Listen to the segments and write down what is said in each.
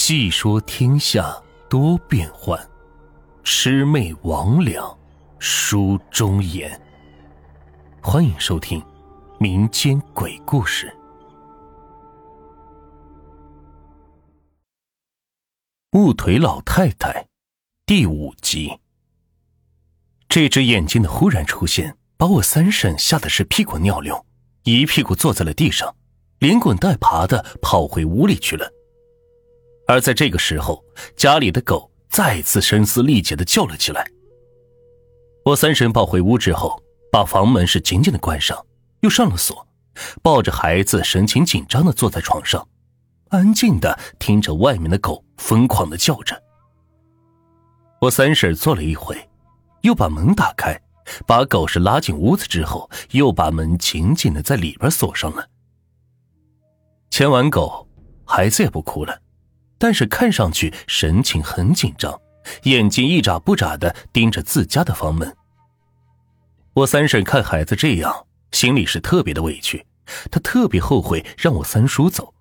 细说天下多变幻，魑魅魍魉书中言。欢迎收听民间鬼故事《木腿老太太》第五集。这只眼睛的忽然出现，把我三婶吓得是屁滚尿流，一屁股坐在了地上，连滚带爬的跑回屋里去了。而在这个时候，家里的狗再次声嘶力竭的叫了起来。我三婶抱回屋之后，把房门是紧紧的关上，又上了锁，抱着孩子，神情紧张的坐在床上，安静的听着外面的狗疯狂的叫着。我三婶坐了一会，又把门打开，把狗是拉进屋子之后，又把门紧紧的在里边锁上了。牵完狗，孩子也不哭了。但是看上去神情很紧张，眼睛一眨不眨的盯着自家的房门。我三婶看孩子这样，心里是特别的委屈，她特别后悔让我三叔走。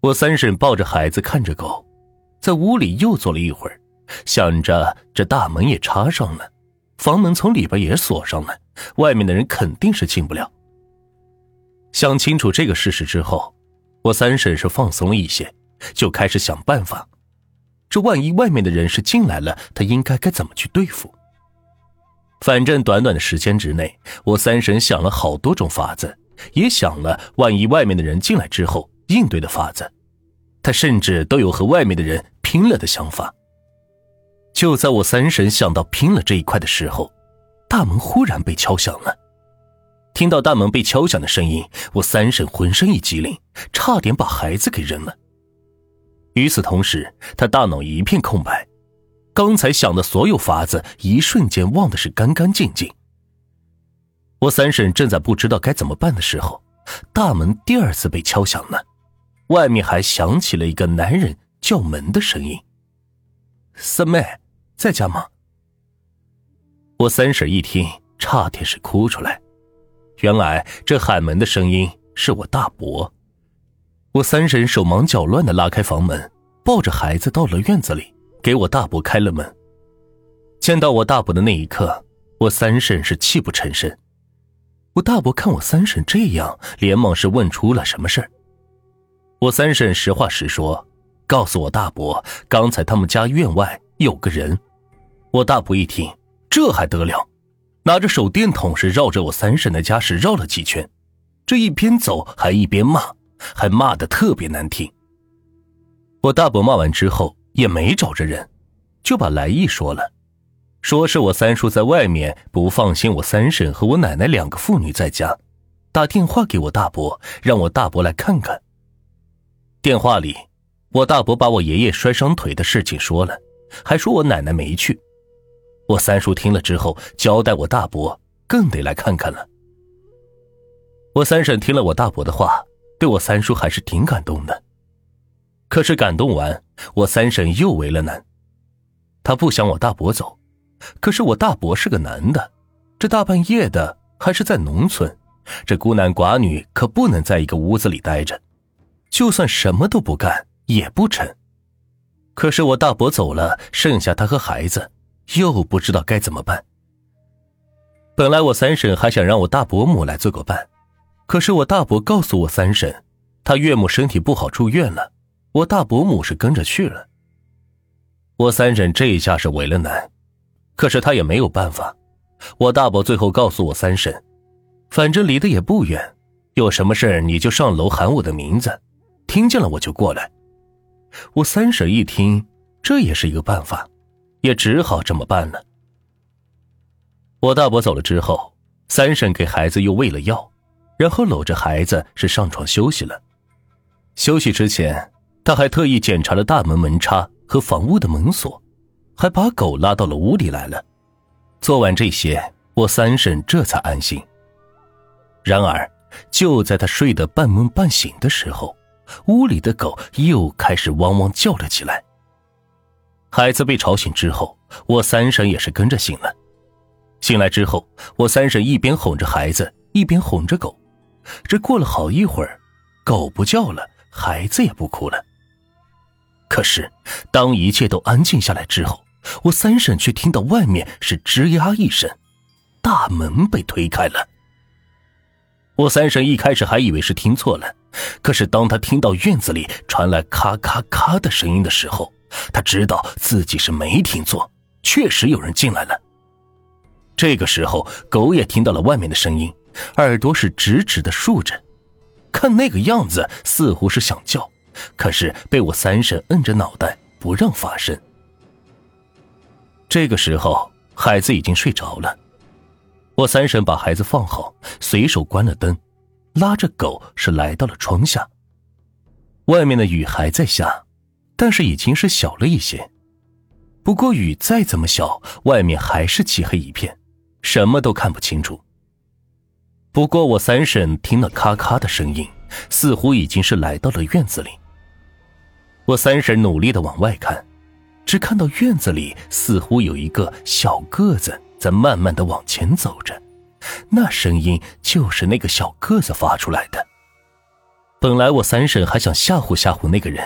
我三婶抱着孩子看着狗，在屋里又坐了一会儿，想着这大门也插上了，房门从里边也锁上了，外面的人肯定是进不了。想清楚这个事实之后，我三婶是放松了一些。就开始想办法，这万一外面的人是进来了，他应该该怎么去对付？反正短短的时间之内，我三婶想了好多种法子，也想了万一外面的人进来之后应对的法子，他甚至都有和外面的人拼了的想法。就在我三婶想到拼了这一块的时候，大门忽然被敲响了。听到大门被敲响的声音，我三婶浑身一激灵，差点把孩子给扔了。与此同时，他大脑一片空白，刚才想的所有法子，一瞬间忘的是干干净净。我三婶正在不知道该怎么办的时候，大门第二次被敲响了，外面还响起了一个男人叫门的声音：“三妹，在家吗？”我三婶一听，差点是哭出来。原来这喊门的声音是我大伯。我三婶手忙脚乱的拉开房门，抱着孩子到了院子里，给我大伯开了门。见到我大伯的那一刻，我三婶是泣不成声。我大伯看我三婶这样，连忙是问出了什么事。我三婶实话实说，告诉我大伯，刚才他们家院外有个人。我大伯一听，这还得了，拿着手电筒是绕着我三婶的家是绕了几圈，这一边走还一边骂。还骂得特别难听。我大伯骂完之后也没找着人，就把来意说了，说是我三叔在外面不放心我三婶和我奶奶两个妇女在家，打电话给我大伯，让我大伯来看看。电话里，我大伯把我爷爷摔伤腿的事情说了，还说我奶奶没去。我三叔听了之后，交代我大伯更得来看看了。我三婶听了我大伯的话。对我三叔还是挺感动的，可是感动完，我三婶又为了难，她不想我大伯走，可是我大伯是个男的，这大半夜的还是在农村，这孤男寡女可不能在一个屋子里待着，就算什么都不干也不成。可是我大伯走了，剩下他和孩子，又不知道该怎么办。本来我三婶还想让我大伯母来做个伴。可是我大伯告诉我三婶，他岳母身体不好住院了，我大伯母是跟着去了。我三婶这一下是为了难，可是他也没有办法。我大伯最后告诉我三婶，反正离得也不远，有什么事你就上楼喊我的名字，听见了我就过来。我三婶一听，这也是一个办法，也只好这么办了。我大伯走了之后，三婶给孩子又喂了药。然后搂着孩子是上床休息了。休息之前，他还特意检查了大门门插和房屋的门锁，还把狗拉到了屋里来了。做完这些，我三婶这才安心。然而，就在他睡得半梦半醒的时候，屋里的狗又开始汪汪叫了起来。孩子被吵醒之后，我三婶也是跟着醒了。醒来之后，我三婶一边哄着孩子，一边哄着狗。这过了好一会儿，狗不叫了，孩子也不哭了。可是，当一切都安静下来之后，我三婶却听到外面是吱呀一声，大门被推开了。我三婶一开始还以为是听错了，可是当她听到院子里传来咔咔咔的声音的时候，她知道自己是没听错，确实有人进来了。这个时候，狗也听到了外面的声音，耳朵是直直的竖着，看那个样子似乎是想叫。可是被我三婶摁着脑袋不让发声。这个时候，孩子已经睡着了。我三婶把孩子放好，随手关了灯，拉着狗是来到了窗下。外面的雨还在下，但是已经是小了一些。不过雨再怎么小，外面还是漆黑一片，什么都看不清楚。不过我三婶听了咔咔的声音，似乎已经是来到了院子里。我三婶努力的往外看，只看到院子里似乎有一个小个子在慢慢的往前走着，那声音就是那个小个子发出来的。本来我三婶还想吓唬吓唬那个人，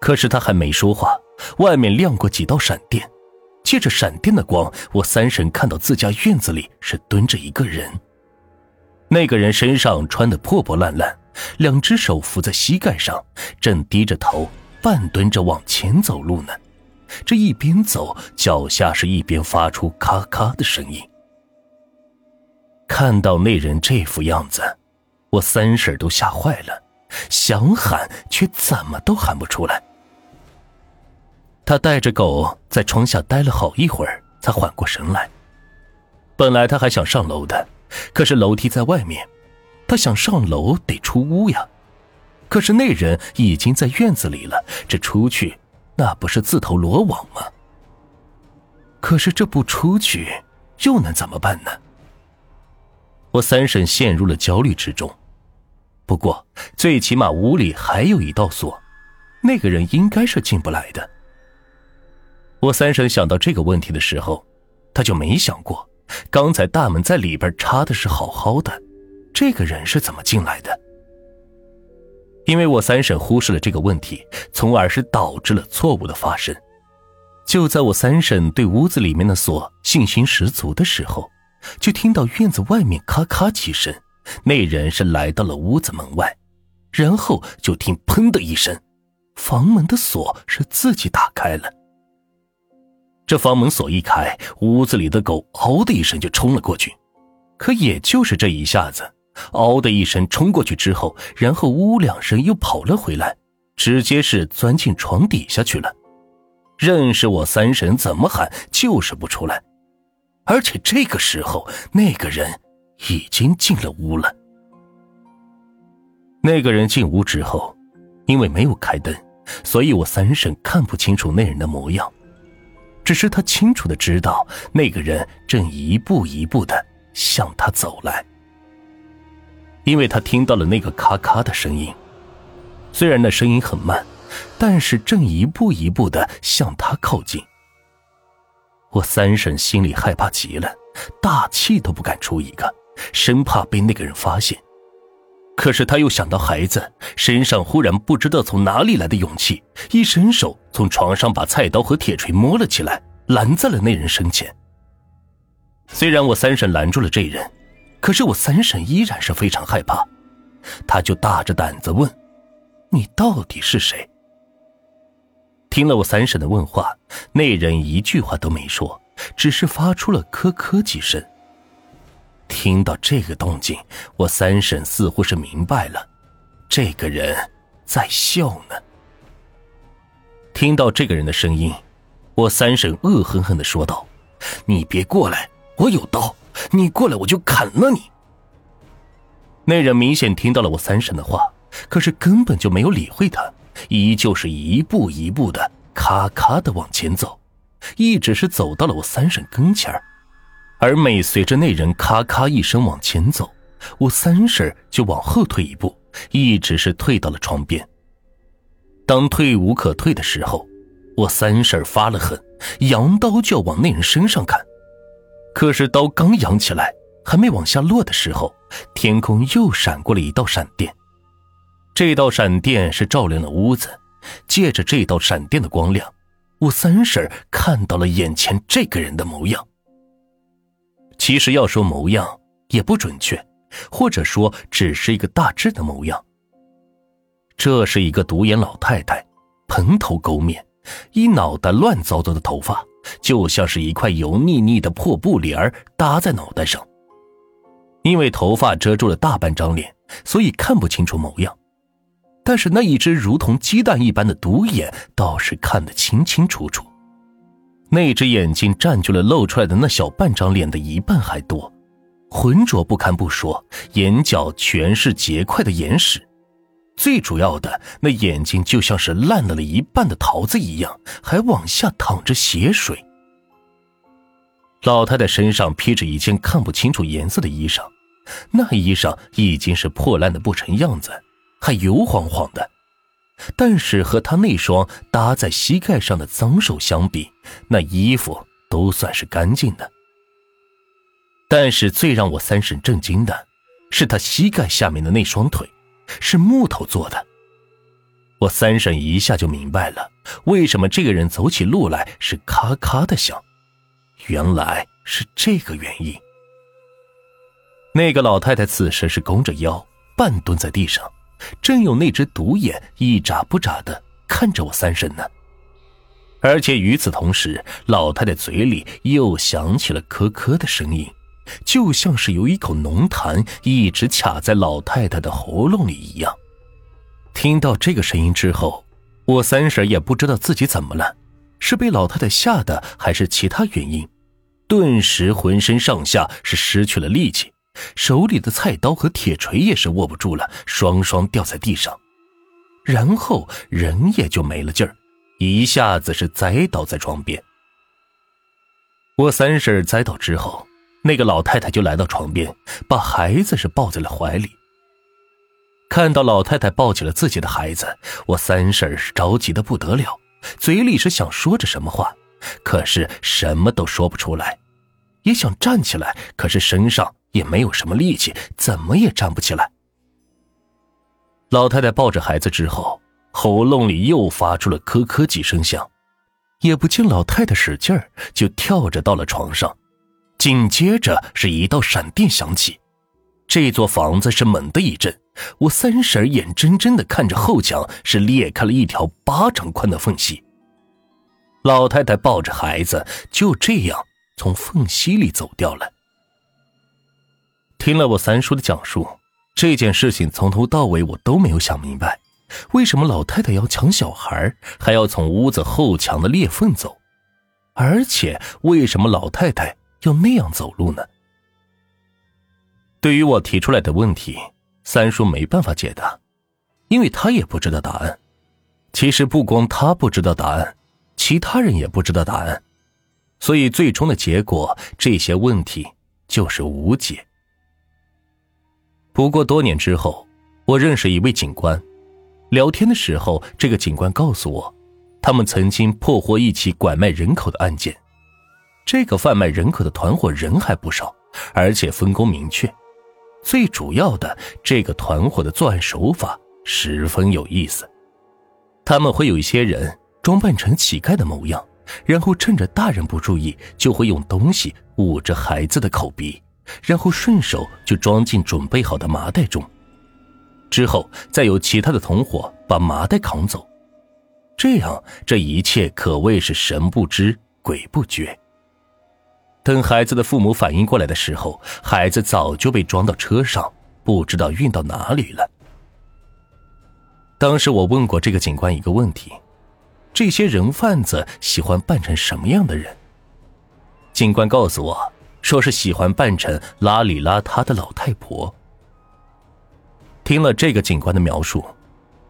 可是他还没说话，外面亮过几道闪电，借着闪电的光，我三婶看到自家院子里是蹲着一个人。那个人身上穿的破破烂烂，两只手扶在膝盖上，正低着头。半蹲着往前走路呢，这一边走，脚下是一边发出咔咔的声音。看到那人这副样子，我三婶都吓坏了，想喊却怎么都喊不出来。他带着狗在窗下待了好一会儿，才缓过神来。本来他还想上楼的，可是楼梯在外面，他想上楼得出屋呀。可是那人已经在院子里了，这出去，那不是自投罗网吗？可是这不出去，又能怎么办呢？我三婶陷入了焦虑之中。不过最起码屋里还有一道锁，那个人应该是进不来的。我三婶想到这个问题的时候，他就没想过，刚才大门在里边插的是好好的，这个人是怎么进来的？因为我三婶忽视了这个问题，从而是导致了错误的发生。就在我三婶对屋子里面的锁信心十足的时候，就听到院子外面咔咔几声，那人是来到了屋子门外，然后就听砰的一声，房门的锁是自己打开了。这房门锁一开，屋子里的狗嗷的一声就冲了过去，可也就是这一下子。嗷的一声冲过去之后，然后呜两声又跑了回来，直接是钻进床底下去了。认识我三婶怎么喊就是不出来，而且这个时候那个人已经进了屋了。那个人进屋之后，因为没有开灯，所以我三婶看不清楚那人的模样，只是他清楚的知道那个人正一步一步的向他走来。因为他听到了那个咔咔的声音，虽然那声音很慢，但是正一步一步的向他靠近。我三婶心里害怕极了，大气都不敢出一个，生怕被那个人发现。可是他又想到孩子，身上忽然不知道从哪里来的勇气，一伸手从床上把菜刀和铁锤摸了起来，拦在了那人身前。虽然我三婶拦住了这人。可是我三婶依然是非常害怕，他就大着胆子问：“你到底是谁？”听了我三婶的问话，那人一句话都没说，只是发出了咳咳几声。听到这个动静，我三婶似乎是明白了，这个人在笑呢。听到这个人的声音，我三婶恶狠狠的说道：“你别过来，我有刀。”你过来，我就砍了你。那人明显听到了我三婶的话，可是根本就没有理会他，依旧是一步一步的咔咔的往前走，一直是走到了我三婶跟前儿而每随着那人咔咔一声往前走，我三婶就往后退一步，一直是退到了床边。当退无可退的时候，我三婶发了狠，扬刀就要往那人身上砍。可是刀刚扬起来，还没往下落的时候，天空又闪过了一道闪电。这道闪电是照亮了屋子，借着这道闪电的光亮，我三婶看到了眼前这个人的模样。其实要说模样也不准确，或者说只是一个大致的模样。这是一个独眼老太太，蓬头垢面，一脑袋乱糟糟的头发，就像是一块油腻腻的破布帘搭在脑袋上。因为头发遮住了大半张脸，所以看不清楚模样。但是那一只如同鸡蛋一般的独眼倒是看得清清楚楚。那只眼睛占据了露出来的那小半张脸的一半还多，浑浊不堪不说，眼角全是结块的眼屎。最主要的，那眼睛就像是烂了了一半的桃子一样，还往下淌着血水。老太太身上披着一件看不清楚颜色的衣裳，那衣裳已经是破烂的不成样子，还油晃晃的。但是和她那双搭在膝盖上的脏手相比，那衣服都算是干净的。但是最让我三婶震惊的，是她膝盖下面的那双腿。是木头做的，我三婶一下就明白了，为什么这个人走起路来是咔咔的响，原来是这个原因。那个老太太此时是弓着腰，半蹲在地上，正用那只独眼一眨不眨的看着我三婶呢。而且与此同时，老太太嘴里又响起了咳咳的声音。就像是有一口浓痰一直卡在老太太的喉咙里一样。听到这个声音之后，我三婶也不知道自己怎么了，是被老太太吓的，还是其他原因，顿时浑身上下是失去了力气，手里的菜刀和铁锤也是握不住了，双双掉在地上，然后人也就没了劲儿，一下子是栽倒在床边。我三婶栽倒之后。那个老太太就来到床边，把孩子是抱在了怀里。看到老太太抱起了自己的孩子，我三婶是着急的不得了，嘴里是想说着什么话，可是什么都说不出来。也想站起来，可是身上也没有什么力气，怎么也站不起来。老太太抱着孩子之后，喉咙里又发出了咳咳几声响，也不见老太太使劲儿，就跳着到了床上。紧接着是一道闪电响起，这座房子是猛地一震，我三婶眼睁睁的看着后墙是裂开了一条巴掌宽的缝隙。老太太抱着孩子就这样从缝隙里走掉了。听了我三叔的讲述，这件事情从头到尾我都没有想明白，为什么老太太要抢小孩，还要从屋子后墙的裂缝走，而且为什么老太太？要那样走路呢？对于我提出来的问题，三叔没办法解答，因为他也不知道答案。其实不光他不知道答案，其他人也不知道答案，所以最终的结果，这些问题就是无解。不过多年之后，我认识一位警官，聊天的时候，这个警官告诉我，他们曾经破获一起拐卖人口的案件。这个贩卖人口的团伙人还不少，而且分工明确。最主要的，这个团伙的作案手法十分有意思。他们会有一些人装扮成乞丐的模样，然后趁着大人不注意，就会用东西捂着孩子的口鼻，然后顺手就装进准备好的麻袋中。之后再由其他的同伙把麻袋扛走。这样，这一切可谓是神不知鬼不觉。等孩子的父母反应过来的时候，孩子早就被装到车上，不知道运到哪里了。当时我问过这个警官一个问题：这些人贩子喜欢扮成什么样的人？警官告诉我，说是喜欢扮成邋里邋遢的老太婆。听了这个警官的描述，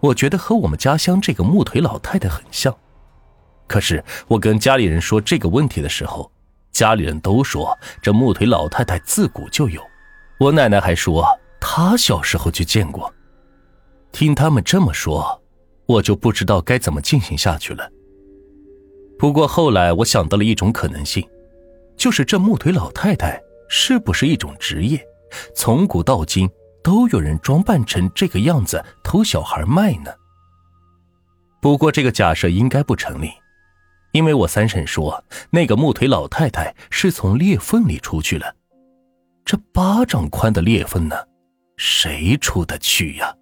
我觉得和我们家乡这个木腿老太太很像。可是我跟家里人说这个问题的时候，家里人都说这木腿老太太自古就有，我奶奶还说她小时候就见过。听他们这么说，我就不知道该怎么进行下去了。不过后来我想到了一种可能性，就是这木腿老太太是不是一种职业？从古到今都有人装扮成这个样子偷小孩卖呢？不过这个假设应该不成立，因为我三婶说那个木腿老太太是从裂缝里出去了，这巴掌宽的裂缝呢，谁出得去呀？